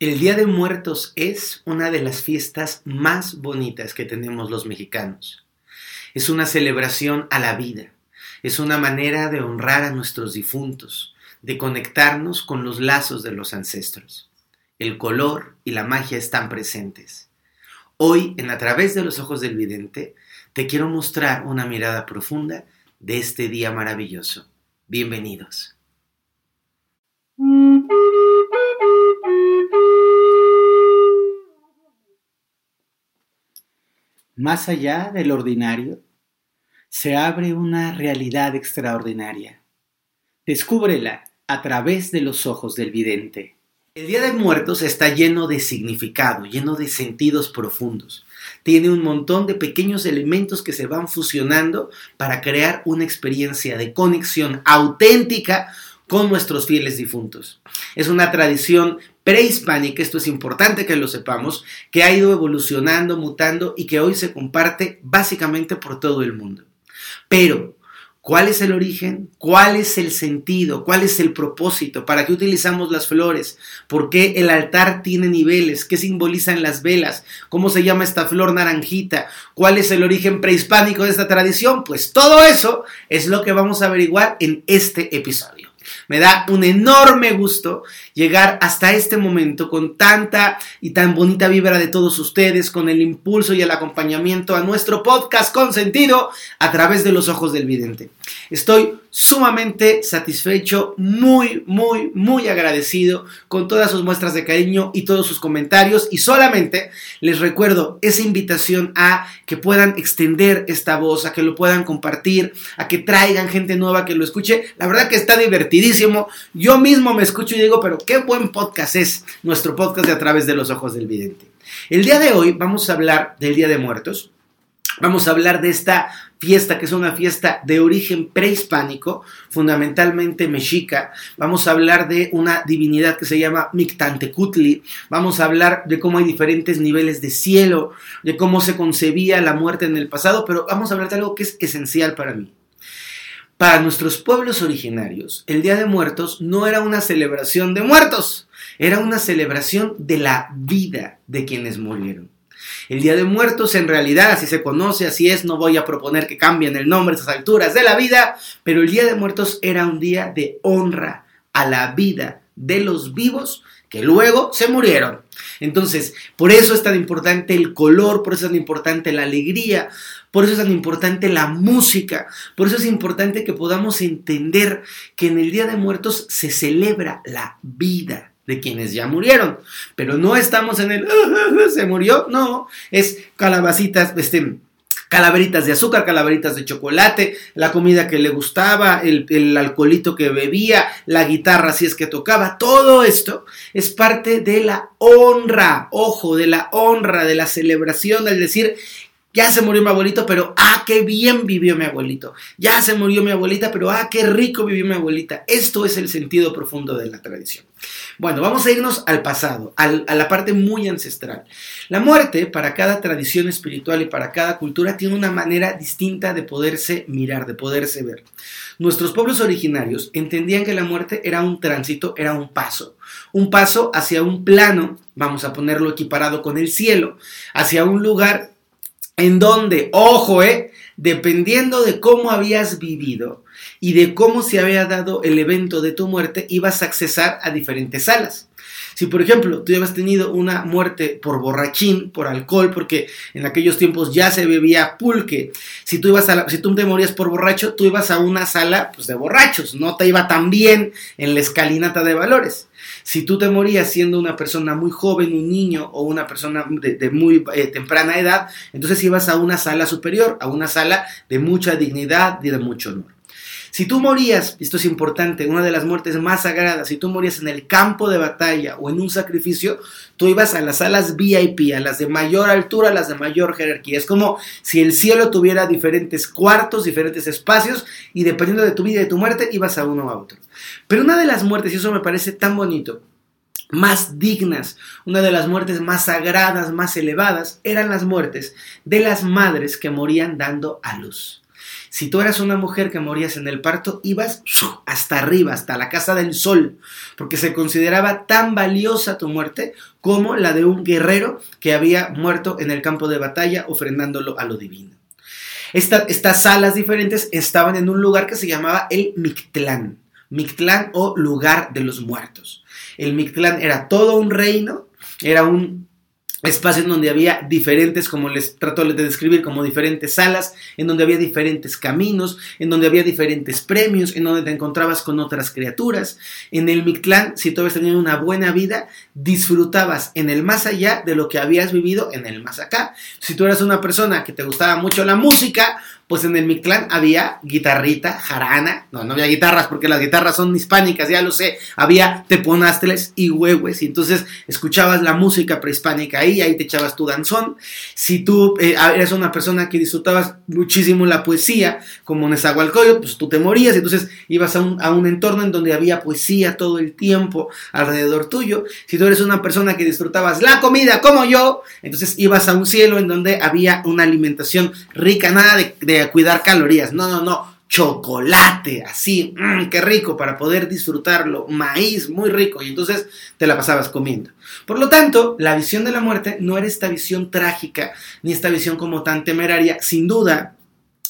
El Día de Muertos es una de las fiestas más bonitas que tenemos los mexicanos. Es una celebración a la vida, es una manera de honrar a nuestros difuntos, de conectarnos con los lazos de los ancestros. El color y la magia están presentes. Hoy, en A través de los ojos del vidente, te quiero mostrar una mirada profunda de este día maravilloso. Bienvenidos. Más allá del ordinario, se abre una realidad extraordinaria. Descúbrela a través de los ojos del vidente. El Día de Muertos está lleno de significado, lleno de sentidos profundos. Tiene un montón de pequeños elementos que se van fusionando para crear una experiencia de conexión auténtica con nuestros fieles difuntos. Es una tradición prehispánica, esto es importante que lo sepamos, que ha ido evolucionando, mutando y que hoy se comparte básicamente por todo el mundo. Pero, ¿cuál es el origen? ¿Cuál es el sentido? ¿Cuál es el propósito? ¿Para qué utilizamos las flores? ¿Por qué el altar tiene niveles? ¿Qué simbolizan las velas? ¿Cómo se llama esta flor naranjita? ¿Cuál es el origen prehispánico de esta tradición? Pues todo eso es lo que vamos a averiguar en este episodio. Me da un enorme gusto llegar hasta este momento con tanta y tan bonita vibra de todos ustedes, con el impulso y el acompañamiento a nuestro podcast con sentido a través de los ojos del vidente. Estoy sumamente satisfecho, muy, muy, muy agradecido con todas sus muestras de cariño y todos sus comentarios y solamente les recuerdo esa invitación a que puedan extender esta voz, a que lo puedan compartir, a que traigan gente nueva que lo escuche. La verdad que está divertidísimo. Yo mismo me escucho y digo, pero qué buen podcast es nuestro podcast de a través de los ojos del vidente. El día de hoy vamos a hablar del Día de Muertos. Vamos a hablar de esta fiesta, que es una fiesta de origen prehispánico, fundamentalmente mexica. Vamos a hablar de una divinidad que se llama Mictantecutli. Vamos a hablar de cómo hay diferentes niveles de cielo, de cómo se concebía la muerte en el pasado, pero vamos a hablar de algo que es esencial para mí. Para nuestros pueblos originarios, el Día de Muertos no era una celebración de muertos, era una celebración de la vida de quienes murieron. El Día de Muertos en realidad así se conoce, así es, no voy a proponer que cambien el nombre a estas alturas de la vida, pero el Día de Muertos era un día de honra a la vida de los vivos que luego se murieron. Entonces, por eso es tan importante el color, por eso es tan importante la alegría, por eso es tan importante la música, por eso es importante que podamos entender que en el Día de Muertos se celebra la vida de quienes ya murieron. Pero no estamos en el se murió, no, es calabacitas, este, calaveritas de azúcar, calaveritas de chocolate, la comida que le gustaba, el, el, alcoholito que bebía, la guitarra si es que tocaba, todo esto es parte de la honra, ojo, de la honra, de la celebración, del decir, ya se murió mi abuelito, pero ah, qué bien vivió mi abuelito. Ya se murió mi abuelita, pero ah, qué rico vivió mi abuelita. Esto es el sentido profundo de la tradición. Bueno, vamos a irnos al pasado, a la parte muy ancestral. La muerte, para cada tradición espiritual y para cada cultura, tiene una manera distinta de poderse mirar, de poderse ver. Nuestros pueblos originarios entendían que la muerte era un tránsito, era un paso. Un paso hacia un plano, vamos a ponerlo equiparado con el cielo, hacia un lugar en donde, ojo, eh, dependiendo de cómo habías vivido y de cómo se había dado el evento de tu muerte, ibas a accesar a diferentes salas. Si, por ejemplo, tú habías tenido una muerte por borrachín, por alcohol, porque en aquellos tiempos ya se bebía pulque, si tú, ibas a si tú te morías por borracho, tú ibas a una sala pues, de borrachos, no te iba tan bien en la escalinata de valores. Si tú te morías siendo una persona muy joven, un niño o una persona de, muy eh, temprana edad, entonces ibas a una sala superior, a una sala de mucha dignidad y de mucho honor. Si tú morías, esto es importante, una de las muertes más sagradas, si tú morías en el campo de batalla o en un sacrificio, tú ibas a las salas VIP, a las de mayor altura, a las de mayor jerarquía. Es como si el cielo tuviera diferentes cuartos, diferentes espacios, y dependiendo de tu vida y de tu muerte, ibas a uno a otro. Pero una de las muertes, y eso me parece tan bonito, más dignas, una de las muertes más sagradas, más elevadas, eran las muertes de las madres que morían dando a luz. Si tú eras una mujer que morías en el parto, ibas hasta arriba, hasta la casa del sol, porque se consideraba tan valiosa tu muerte como la de un guerrero que había muerto en el campo de batalla ofrendándolo a lo divino. estas salas diferentes estaban en un lugar que se llamaba el Mictlán, Mictlán o lugar de los muertos. El Mictlán era todo un reino, era un espacio en donde había diferentes, como les trato de describir, como diferentes salas, en donde había diferentes caminos, en donde había diferentes premios, en donde te encontrabas con otras criaturas. En el Mictlán, si tú habías tenido una buena vida, disfrutabas en el más allá de lo que habías vivido en el más acá. Si tú eras una persona que te gustaba mucho la música, pues en el Mictlán había guitarrita, jarana, no, no había guitarras porque las guitarras son hispánicas, ya lo sé, había teponásteles y huehues, y entonces escuchabas la música prehispánica ahí, ahí te echabas tu danzón. Si tú eh, eres una persona que disfrutabas muchísimo la poesía, como Nezahualcóyotl, pues tú te morías, entonces ibas a un, a un entorno en donde había poesía todo el tiempo alrededor tuyo. Si tú eres una persona que disfrutabas la comida como yo, entonces ibas a un cielo en donde había una alimentación rica, nada de cuidar calorías. No, no, no. Chocolate, así, mmm, qué rico para poder disfrutarlo. Maíz, muy rico. Y entonces te la pasabas comiendo. Por lo tanto, la visión de la muerte no era esta visión trágica, ni esta visión como tan temeraria. Sin duda,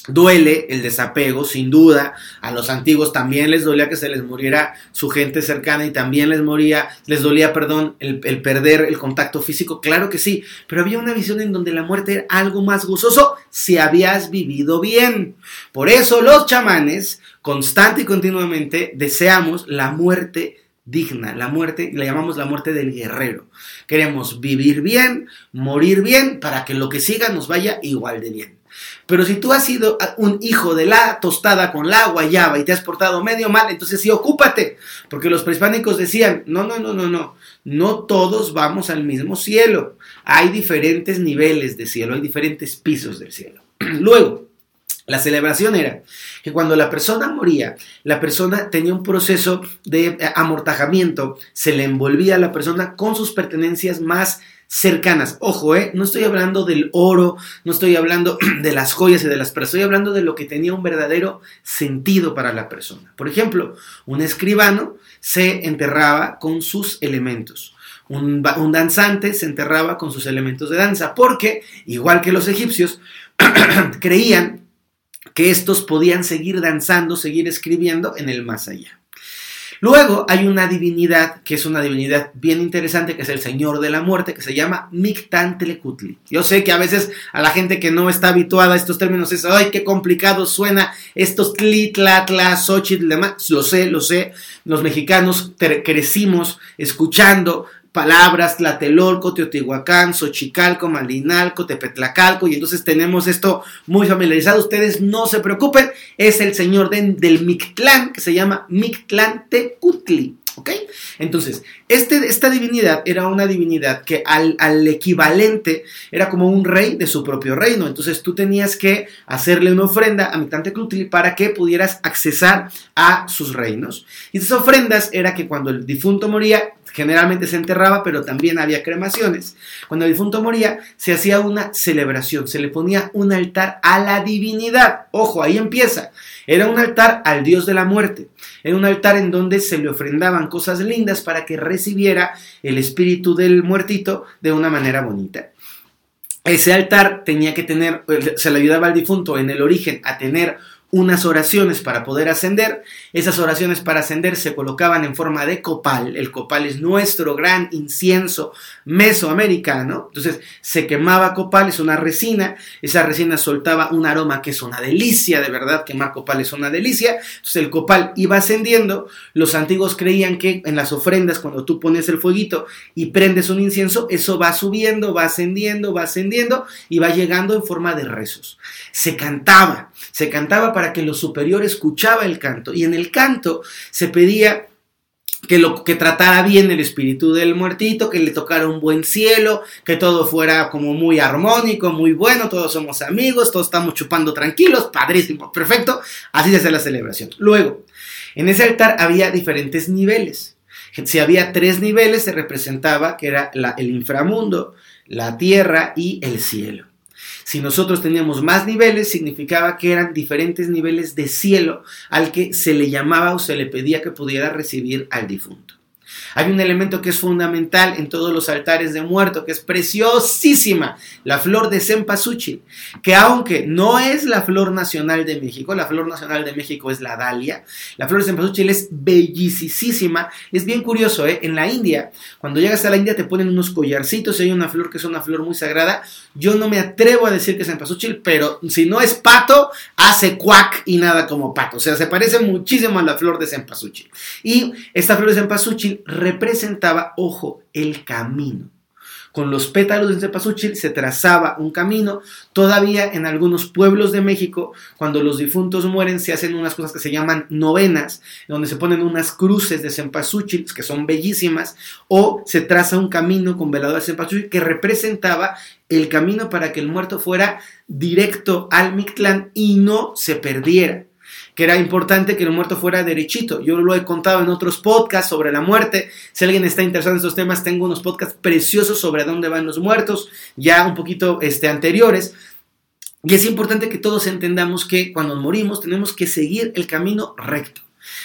Duele el desapego, sin duda. A los antiguos también les dolía que se les muriera su gente cercana y también les moría, les dolía, perdón, el, el, perder el contacto físico. Claro que sí, pero había una visión en donde la muerte era algo más gozoso si habías vivido bien. Por eso los chamanes, constante y continuamente, deseamos la muerte digna, la muerte, la llamamos la muerte del guerrero. Queremos vivir bien, morir bien, para que lo que siga nos vaya igual de bien. Pero si tú has sido un hijo de la tostada con la guayaba y te has portado medio mal, entonces sí, ocúpate. Porque los prehispánicos decían, no, no, no, no, no, no todos vamos al mismo cielo. Hay diferentes niveles de cielo, hay diferentes pisos del cielo. Luego, la celebración era que cuando la persona moría, la persona tenía un proceso de eh, amortajamiento, se le envolvía a la persona con sus pertenencias más cercanas. Ojo, eh, no estoy hablando del oro, no estoy hablando de las joyas y de las personas, estoy hablando de lo que tenía un verdadero sentido para la persona. Por ejemplo, un escribano se enterraba con sus elementos. Un, un danzante se enterraba con sus elementos de danza, porque, igual que los egipcios, creían que estos podían seguir danzando, seguir escribiendo en el más allá. Luego hay una divinidad que es una divinidad bien interesante, que es el Señor de la Muerte, que se llama Mictantlecutli. Yo sé que a veces a la gente que no está habituada a estos términos es, ay, qué complicado suena estos tli, xochitl, demás. Lo sé, lo sé. Los mexicanos crecimos escuchando palabras, Tlatelolco, Teotihuacán, Xochicalco, Malinalco, Tepetlacalco, y entonces tenemos esto muy familiarizado. Ustedes no se preocupen, es el señor del Mictlán, que se llama Mictlán Tecutli. ¿Ok? Entonces, este, esta divinidad era una divinidad que al, al, equivalente era como un rey de su propio reino. Entonces tú tenías que hacerle una ofrenda a Mictlantecutli para que pudieras accesar a sus reinos. Y esas ofrendas era que cuando el difunto moría, Generalmente se enterraba, pero también había cremaciones. Cuando el difunto moría, se hacía una celebración, se le ponía un altar a la divinidad. Ojo, ahí empieza. Era un altar al dios de la muerte. Era un altar en donde se le ofrendaban cosas lindas para que recibiera el espíritu del muertito de una manera bonita. Ese altar tenía que tener, se le ayudaba al difunto en el origen a tener unas oraciones para poder ascender. Esas oraciones para ascender se colocaban en forma de copal. El copal es nuestro gran incienso mesoamericano. Entonces se quemaba copal, es una resina. Esa resina soltaba un aroma que es una delicia, de verdad, quemar copal es una delicia. Entonces el copal iba ascendiendo. Los antiguos creían que en las ofrendas, cuando tú pones el fueguito y prendes un incienso, eso va subiendo, va ascendiendo, va ascendiendo y va llegando en forma de rezos. Se cantaba, se cantaba para que lo superior escuchaba el canto y en el canto se pedía que lo que tratara bien el espíritu del muertito, que le tocara un buen cielo, que todo fuera como muy armónico, muy bueno, todos somos amigos, todos estamos chupando tranquilos, padrísimo, perfecto, así se hace la celebración. Luego, en ese altar había diferentes niveles. Si había tres niveles, se representaba que era el inframundo, la tierra y el cielo. Si nosotros teníamos más niveles, significaba que eran diferentes niveles de cielo al que se le llamaba o se le pedía que pudiera recibir al difunto. Hay un elemento que es fundamental en todos los altares de muerto, que es preciosísima, la flor de cempasúchil, que aunque no es la flor nacional de México, la flor nacional de México es la dalia, la flor de cempasúchil es bellísima, es bien curioso, ¿eh? en la India, cuando llegas a la India te ponen unos collarcitos y hay una flor que es una flor muy sagrada, yo no me atrevo a decir que es cempasúchil, pero si no es pato, hace cuac y nada como pato, o sea, se parece muchísimo a la flor de cempasúchil. Y esta flor de cempasúchil representaba, ojo, el camino. Con los pétalos de cempasúchil se trazaba un camino. Todavía en algunos pueblos de México, cuando los difuntos mueren, se hacen unas cosas que se llaman novenas, donde se ponen unas cruces de cempasúchil, que son bellísimas, o se traza un camino con velador de cempasúchil que representaba el camino para que el muerto fuera directo al Mictlán y no se perdiera que era importante que el muerto fuera derechito. Yo lo he contado en otros podcasts sobre la muerte. Si alguien está interesado en estos temas, tengo unos podcasts preciosos sobre dónde van los muertos, ya un poquito este, anteriores. Y es importante que todos entendamos que cuando morimos tenemos que seguir el camino recto.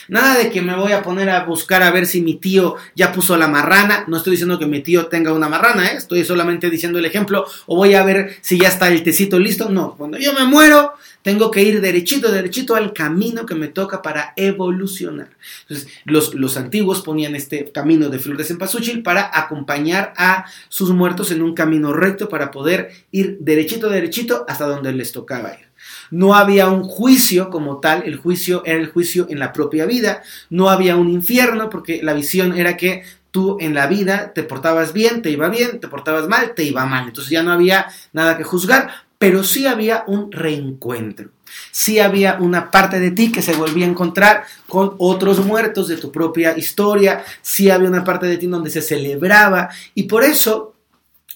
Nada de que me voy a poner a buscar a ver si mi tío ya puso la marrana. No estoy diciendo que mi tío tenga una marrana, ¿eh? estoy solamente diciendo el ejemplo. O voy a ver si ya está el tecito listo. No, cuando yo me muero, tengo que ir derechito, derechito al camino que me toca para evolucionar. Entonces, los, los antiguos ponían este camino de flor de cempasúchil para acompañar a sus muertos en un camino recto para poder ir derechito, derechito hasta donde les tocaba ir. No había un juicio como tal, el juicio era el juicio en la propia vida, no había un infierno porque la visión era que tú en la vida te portabas bien, te iba bien, te portabas mal, te iba mal. Entonces ya no había nada que juzgar, pero sí había un reencuentro. Sí había una parte de ti que se volvía a encontrar con otros muertos de tu propia historia, sí había una parte de ti donde se celebraba y por eso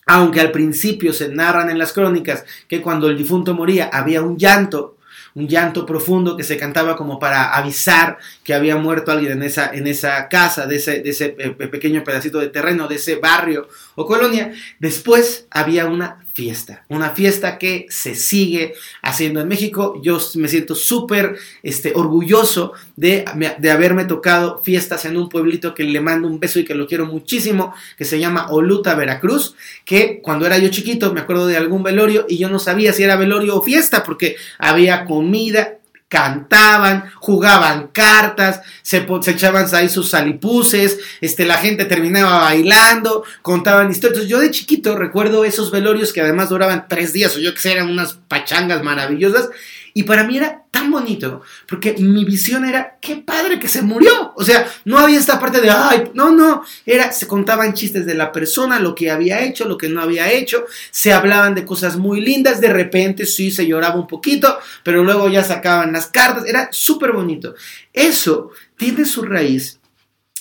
aunque al principio se narran en las crónicas que cuando el difunto moría había un llanto, un llanto profundo que se cantaba como para avisar que había muerto alguien en esa, en esa casa, de ese, de ese eh, pequeño pedacito de terreno, de ese barrio o colonia. Después había una fiesta, una fiesta que se sigue haciendo en México. Yo me siento súper este, orgulloso de, de, haberme tocado fiestas en un pueblito que le mando un beso y que lo quiero muchísimo, que se llama Oluta, Veracruz, que cuando era yo chiquito me acuerdo de algún velorio y yo no sabía si era velorio o fiesta porque había comida, cantaban, jugaban cartas, se, echaban ahí sus salipuces, este, la gente terminaba bailando, contaban historias. yo de chiquito recuerdo esos velorios que además duraban tres días, o yo que sé, eran unas pachangas maravillosas, y para mí era tan bonito, porque mi visión era, qué padre que se murió. O sea, no había esta parte de, ay, no, no, era, se contaban chistes de la persona, lo que había hecho, lo que no había hecho, se hablaban de cosas muy lindas, de repente sí se lloraba un poquito, pero luego ya sacaban las cartas, era súper bonito. Eso tiene su raíz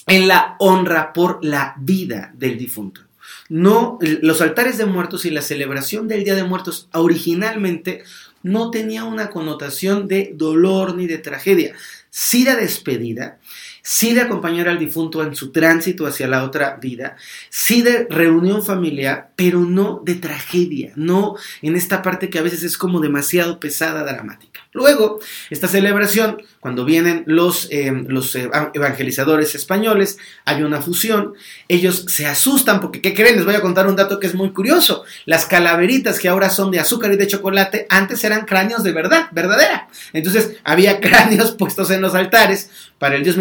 en la honra por la vida del difunto. No, los altares de muertos y la celebración del Día de Muertos originalmente no tenía una connotación de dolor ni de tragedia, sí de despedida, sí de acompañar al difunto en su tránsito hacia la otra vida, sí de reunión familiar, pero no de tragedia, no en esta parte que a veces es como demasiado pesada, dramática. Luego, esta celebración, cuando vienen los, eh, los eh, evangelizadores españoles, hay una fusión, ellos se asustan porque, ¿qué creen? Les voy a contar un dato que es muy curioso. Las calaveritas que ahora son de azúcar y de chocolate, antes eran cráneos de verdad, verdadera. Entonces, había cráneos puestos en los altares para el dios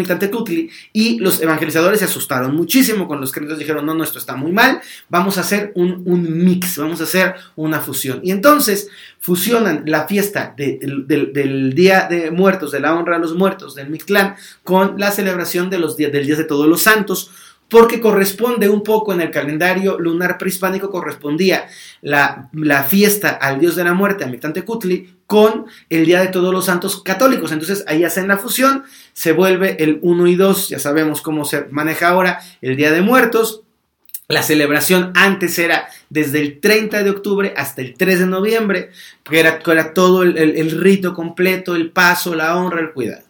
Y los evangelizadores se asustaron muchísimo con los cráneos, dijeron, no, no, esto está muy mal, vamos a hacer un, un mix, vamos a hacer una fusión. Y entonces fusionan la fiesta del Día de Muertos, de la honra a los muertos del Mictlán, con la celebración de los días, del Día de Todos los Santos, porque corresponde un poco en el calendario lunar prehispánico, correspondía la, fiesta al dios de la muerte, a Cutli, con el Día de Todos los Santos católicos. Entonces ahí hacen la fusión, se vuelve el 1 y 2, ya sabemos cómo se maneja ahora el Día de Muertos, la celebración antes era desde el 30 de octubre hasta el 3 de noviembre, que era, era todo el, rito completo, el paso, la honra, el cuidado.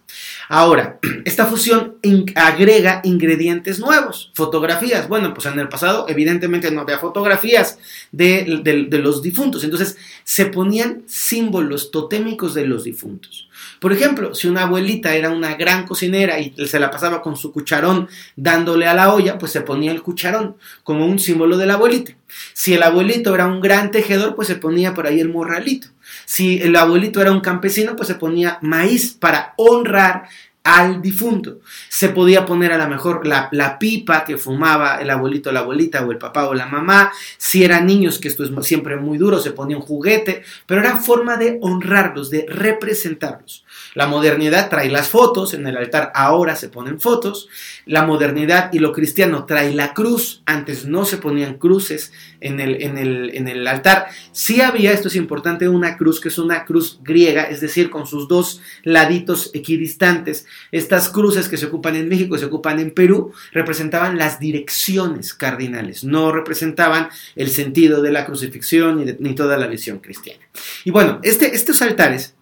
Ahora, esta fusión agrega ingredientes nuevos, fotografías. Bueno, pues en el pasado evidentemente no había fotografías de, de, los difuntos, entonces se ponían símbolos totémicos de los difuntos. Por ejemplo, si una abuelita era una gran cocinera y se la pasaba con su cucharón dándole a la olla, pues se ponía el cucharón como un símbolo de la abuelita. Si el abuelito era un gran tejedor, pues se ponía por ahí el morralito. Si el abuelito era un campesino, pues se ponía maíz para honrar al difunto. Se podía poner a lo mejor la, la, pipa que fumaba el abuelito, la abuelita o el papá o la mamá. Si eran niños, que esto es siempre muy duro, se ponía un juguete, pero era forma de honrarlos, de representarlos. La modernidad trae las fotos, en el altar ahora se ponen fotos. La modernidad y lo cristiano trae la cruz, antes no se ponían cruces en el, en el, en el altar. Sí había, esto es importante, una cruz que es una cruz griega, es decir, con sus dos laditos equidistantes. Estas cruces que se ocupan en México y se ocupan en Perú representaban las direcciones cardinales, no representaban el sentido de la crucifixión ni, toda la visión cristiana. Y bueno, este, estos altares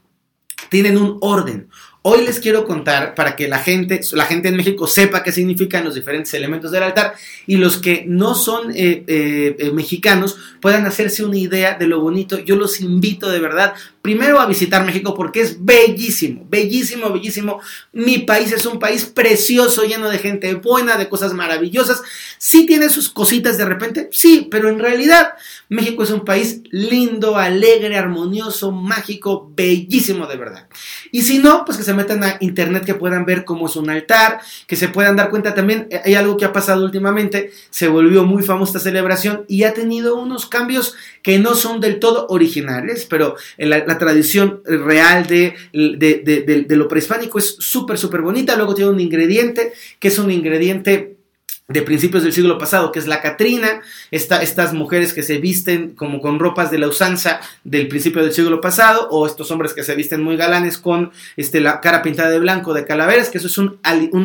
tienen un orden. Hoy les quiero contar para que la gente, la gente en México sepa qué significan los diferentes elementos del altar y los que no son eh, eh, eh, mexicanos puedan hacerse una idea de lo bonito. Yo los invito de verdad primero a visitar México porque es bellísimo, bellísimo, bellísimo. Mi país es un país precioso, lleno de gente buena, de cosas maravillosas. Sí tiene sus cositas de repente, sí, pero en realidad México es un país lindo, alegre, armonioso, mágico, bellísimo de verdad. Y si no, pues que se metan a internet que puedan ver cómo es un altar, que se puedan dar cuenta también, hay algo que ha pasado últimamente, se volvió muy famosa esta celebración y ha tenido unos cambios que no son del todo originales, pero la tradición real de, lo prehispánico es súper, súper bonita. Luego tiene un ingrediente que es un ingrediente de principios del siglo pasado, que es la Catrina, estas mujeres que se visten como con ropas de la usanza del principio del siglo pasado, o estos hombres que se visten muy galanes con este, la cara pintada de blanco de calaveras, que eso es un,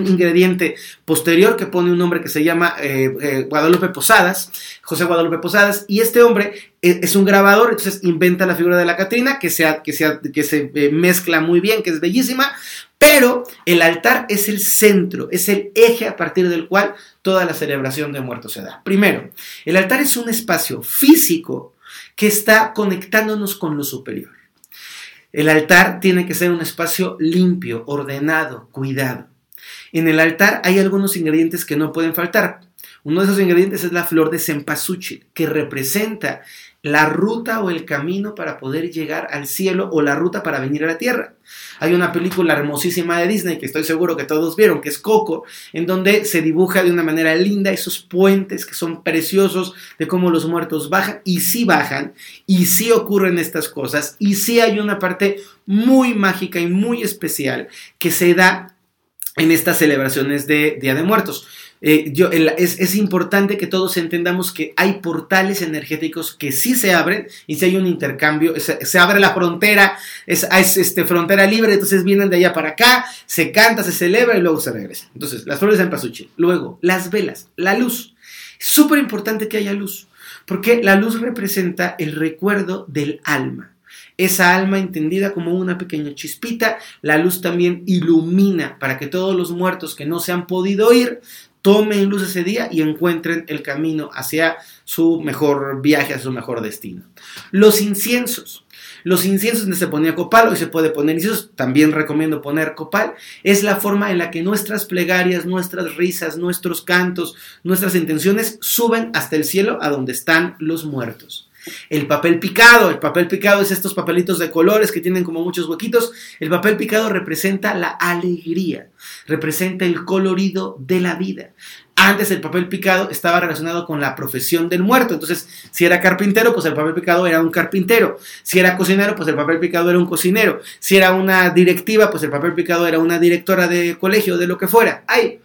ingrediente posterior que pone un hombre que se llama eh, eh, Guadalupe Posadas, José Guadalupe Posadas, y este hombre es, un grabador, entonces inventa la figura de la Catrina, que, sea, que, sea, que se eh, mezcla muy bien, que es bellísima, pero el altar es el centro, es el eje a partir del cual toda la celebración de muertos se da. Primero, el altar es un espacio físico que está conectándonos con lo superior. El altar tiene que ser un espacio limpio, ordenado, cuidado. En el altar hay algunos ingredientes que no pueden faltar. Uno de esos ingredientes es la flor de cempasúchil, que representa la ruta o el camino para poder llegar al cielo o la ruta para venir a la tierra. Hay una película hermosísima de Disney que estoy seguro que todos vieron, que es Coco, en donde se dibuja de una manera linda esos puentes que son preciosos de cómo los muertos bajan y sí bajan y sí ocurren estas cosas y sí hay una parte muy mágica y muy especial que se da en estas celebraciones de Día de Muertos. Eh, yo, es, importante que todos entendamos que hay portales energéticos que sí se abren y si hay un intercambio, se, abre la frontera, es, este, frontera libre, entonces vienen de allá para acá, se canta, se celebra y luego se regresa. Entonces, las flores en pasuchi. Luego, las velas, la luz. Súper importante que haya luz, porque la luz representa el recuerdo del alma esa alma entendida como una pequeña chispita, la luz también ilumina para que todos los muertos que no se han podido ir tomen luz ese día y encuentren el camino hacia su mejor viaje, hacia su mejor destino. Los inciensos. Los inciensos donde se ponía copal, hoy se puede poner inciensos, también recomiendo poner copal, es la forma en la que nuestras plegarias, nuestras risas, nuestros cantos, nuestras intenciones suben hasta el cielo a donde están los muertos. El papel picado, el papel picado es estos papelitos de colores que tienen como muchos huequitos. El papel picado representa la alegría, representa el colorido de la vida. Antes el papel picado estaba relacionado con la profesión del muerto. Entonces, si era carpintero, pues el papel picado era un carpintero. Si era cocinero, pues el papel picado era un cocinero. Si era una directiva, pues el papel picado era una directora de colegio, de lo que fuera. ¡Ay!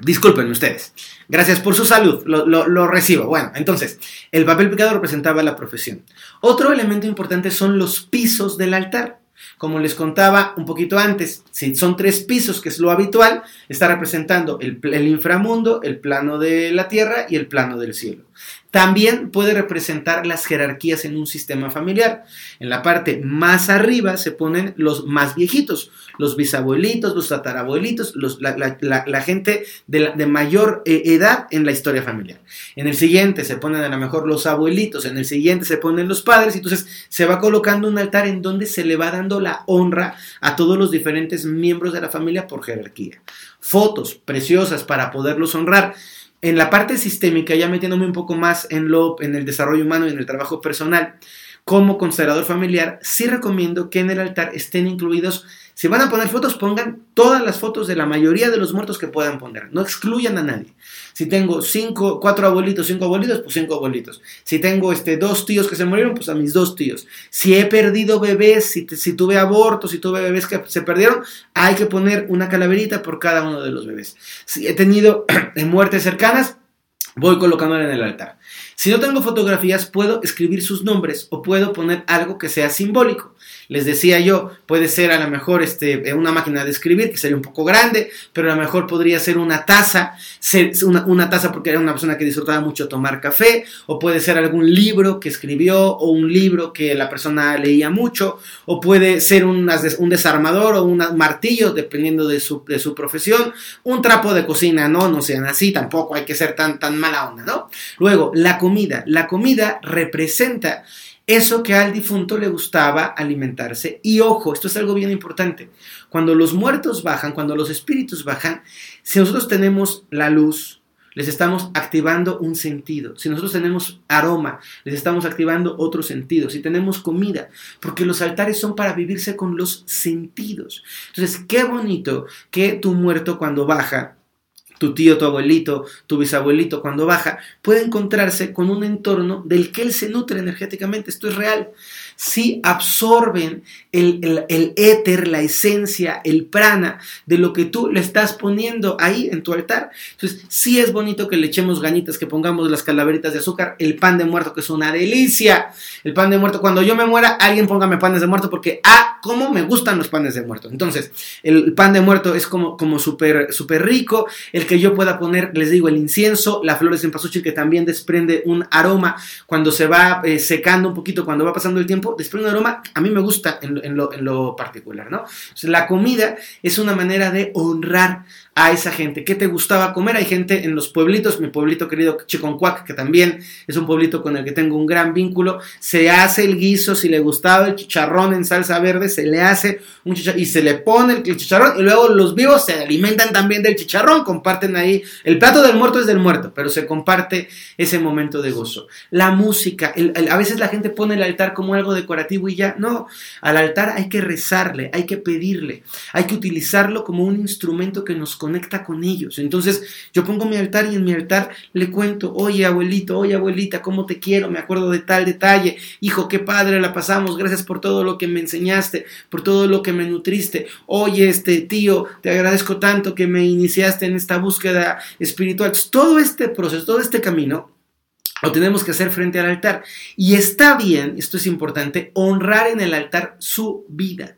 Disculpen ustedes. Gracias por su salud, lo, recibo. Bueno, entonces, el papel picado representaba la profesión. Otro elemento importante son los pisos del altar. Como les contaba un poquito antes, si son tres pisos, que es lo habitual, está representando el, el inframundo, el plano de la tierra y el plano del cielo. También puede representar las jerarquías en un sistema familiar. En la parte más arriba se ponen los más viejitos, los bisabuelitos, los tatarabuelitos, la, gente de, mayor eh, edad en la historia familiar. En el siguiente se ponen a lo mejor los abuelitos, en el siguiente se ponen los padres, entonces se va colocando un altar en donde se le va dando la honra a todos los diferentes miembros de la familia por jerarquía. Fotos preciosas para poderlos honrar en la parte sistémica, ya metiéndome un poco más en, lo, en el desarrollo humano y en el trabajo personal, como considerador familiar, sí recomiendo que en el altar estén incluidos, si van a poner fotos, pongan todas las fotos de la mayoría de los muertos que puedan poner, no excluyan a nadie. Si tengo cinco, cuatro abuelitos, cinco abuelitos, pues cinco abuelitos. Si tengo este, dos tíos que se murieron, pues a mis dos tíos. Si he perdido bebés, si, si tuve abortos, si tuve bebés que se perdieron, hay que poner una calaverita por cada uno de los bebés. Si he tenido muertes cercanas, voy colocándola en el altar. Si no tengo fotografías, puedo escribir sus nombres o puedo poner algo que sea simbólico. Les decía yo, puede ser a lo mejor este, una máquina de escribir, que sería un poco grande, pero a lo mejor podría ser una taza, una, taza porque era una persona que disfrutaba mucho tomar café, o puede ser algún libro que escribió, o un libro que la persona leía mucho, o puede ser un desarmador o un martillo, dependiendo de su, de su profesión, un trapo de cocina, no, no sean así, tampoco hay que ser tan, tan mala onda, ¿no? Luego, la comida. La comida representa eso que al difunto le gustaba alimentarse. Y ojo, esto es algo bien importante. Cuando los muertos bajan, cuando los espíritus bajan, si nosotros tenemos la luz, les estamos activando un sentido. Si nosotros tenemos aroma, les estamos activando otro sentido. Si tenemos comida, porque los altares son para vivirse con los sentidos. Entonces, qué bonito que tu muerto cuando baja tu tío, tu abuelito, tu bisabuelito, cuando baja, puede encontrarse con un entorno del que él se nutre energéticamente. Esto es real sí absorben el, éter, la esencia, el prana de lo que tú le estás poniendo ahí en tu altar. Entonces, sí es bonito que le echemos ganitas, que pongamos las calaveritas de azúcar, el pan de muerto, que es una delicia. El pan de muerto, cuando yo me muera, alguien póngame panes de muerto, porque, ah, cómo me gustan los panes de muerto. Entonces, el pan de muerto es como, como súper super rico. El que yo pueda poner, les digo, el incienso, la flor de cempasúchil, que también desprende un aroma cuando se va eh, secando un poquito, cuando va pasando el tiempo después de un aroma, a mí me gusta en, lo, particular, ¿no? la comida es una manera de honrar a esa gente. ¿Qué te gustaba comer? Hay gente en los pueblitos, mi pueblito querido Chiconcuac, que también es un pueblito con el que tengo un gran vínculo, se hace el guiso, si le gustaba el chicharrón en salsa verde, se le hace un chicharrón y se le pone el chicharrón y luego los vivos se alimentan también del chicharrón, comparten ahí, el plato del muerto es del muerto, pero se comparte ese momento de gozo. La música, a veces la gente pone el altar como algo decorativo y ya, no, al altar hay que rezarle, hay que pedirle, hay que utilizarlo como un instrumento que nos conecta con ellos. Entonces yo pongo mi altar y en mi altar le cuento, oye abuelito, oye abuelita, ¿cómo te quiero? Me acuerdo de tal detalle. Hijo, qué padre la pasamos. Gracias por todo lo que me enseñaste, por todo lo que me nutriste. Oye, este tío, te agradezco tanto que me iniciaste en esta búsqueda espiritual. todo este proceso, todo este camino lo tenemos que hacer frente al altar. Y está bien, esto es importante, honrar en el altar su vida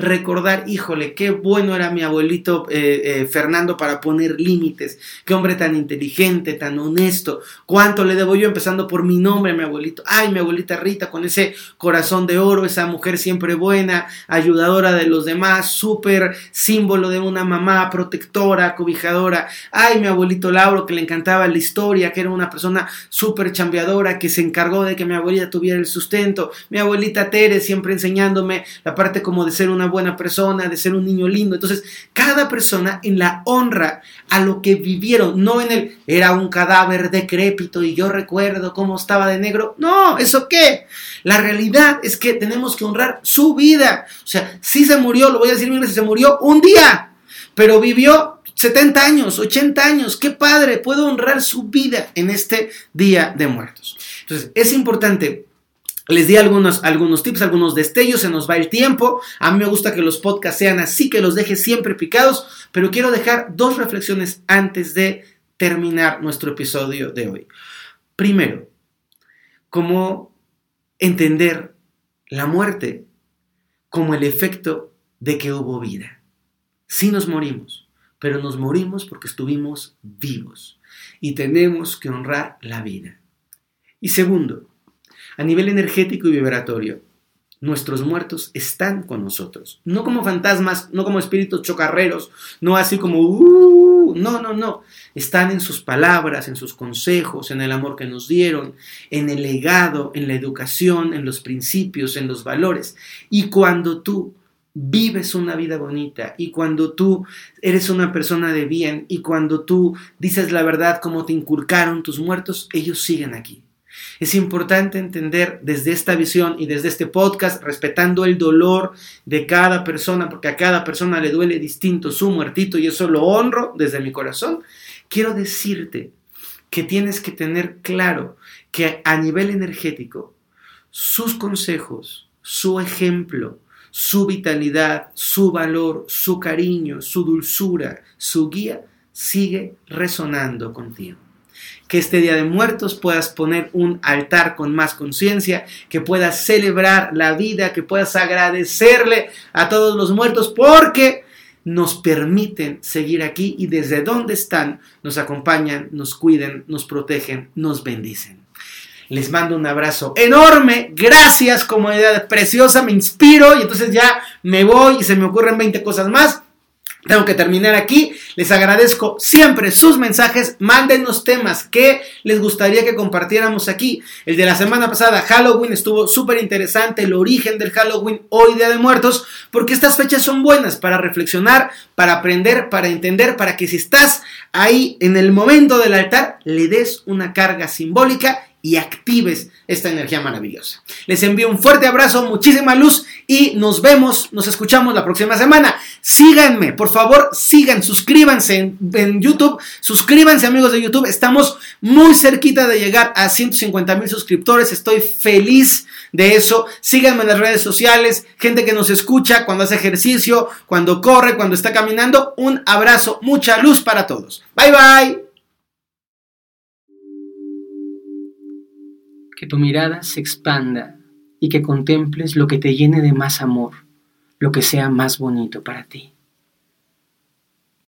recordar, híjole, qué bueno era mi abuelito eh, eh, Fernando para poner límites, qué hombre tan inteligente, tan honesto, cuánto le debo yo empezando por mi nombre, mi abuelito, ay, mi abuelita Rita con ese corazón de oro, esa mujer siempre buena, ayudadora de los demás, súper símbolo de una mamá protectora, cobijadora, ay, mi abuelito Lauro que le encantaba la historia, que era una persona súper chambeadora, que se encargó de que mi abuelita tuviera el sustento, mi abuelita Tere siempre enseñándome la parte como de ser una buena persona, de ser un niño lindo. Entonces, cada persona en la honra a lo que vivieron, no en el era un cadáver decrépito y yo recuerdo cómo estaba de negro. No, ¿eso qué? La realidad es que tenemos que honrar su vida. O sea, si se murió, lo voy a decir mil se murió un día, pero vivió 70 años, 80 años, qué padre, puedo honrar su vida en este día de muertos. Entonces, es importante les di algunos, algunos tips, algunos destellos, se nos va el tiempo. A mí me gusta que los podcasts sean así, que los deje siempre picados, pero quiero dejar dos reflexiones antes de terminar nuestro episodio de hoy. Primero, cómo entender la muerte como el efecto de que hubo vida. Sí nos morimos, pero nos morimos porque estuvimos vivos y tenemos que honrar la vida. Y segundo, a nivel energético y vibratorio, nuestros muertos están con nosotros. No como fantasmas, no como espíritus chocarreros, no así como, uh, no, no, no. Están en sus palabras, en sus consejos, en el amor que nos dieron, en el legado, en la educación, en los principios, en los valores. Y cuando tú vives una vida bonita y cuando tú eres una persona de bien y cuando tú dices la verdad como te inculcaron tus muertos, ellos siguen aquí. Es importante entender desde esta visión y desde este podcast, respetando el dolor de cada persona, porque a cada persona le duele distinto su muertito y eso lo honro desde mi corazón, quiero decirte que tienes que tener claro que a nivel energético, sus consejos, su ejemplo, su vitalidad, su valor, su cariño, su dulzura, su guía, sigue resonando contigo que este Día de Muertos puedas poner un altar con más conciencia, que puedas celebrar la vida, que puedas agradecerle a todos los muertos porque nos permiten seguir aquí y desde donde están nos acompañan, nos cuiden, nos protegen, nos bendicen. Les mando un abrazo enorme. Gracias, comunidad preciosa. Me inspiro y entonces ya me voy y se me ocurren 20 cosas más. Tengo que terminar aquí. Les agradezco siempre sus mensajes. Mándenos temas que les gustaría que compartiéramos aquí. El de la semana pasada, Halloween, estuvo súper interesante. El origen del Halloween, hoy Día de Muertos. Porque estas fechas son buenas para reflexionar, para aprender, para entender, para que si estás ahí en el momento del altar, le des una carga simbólica y actives esta energía maravillosa. Les envío un fuerte abrazo, muchísima luz y nos vemos, nos escuchamos la próxima semana. Síganme, por favor, sigan, suscríbanse en, YouTube, suscríbanse amigos de YouTube, estamos muy cerquita de llegar a 150 mil suscriptores, estoy feliz de eso. Síganme en las redes sociales, gente que nos escucha cuando hace ejercicio, cuando corre, cuando está caminando. Un abrazo, mucha luz para todos. Bye bye. Que tu mirada se expanda y que contemples lo que te llene de más amor, lo que sea más bonito para ti.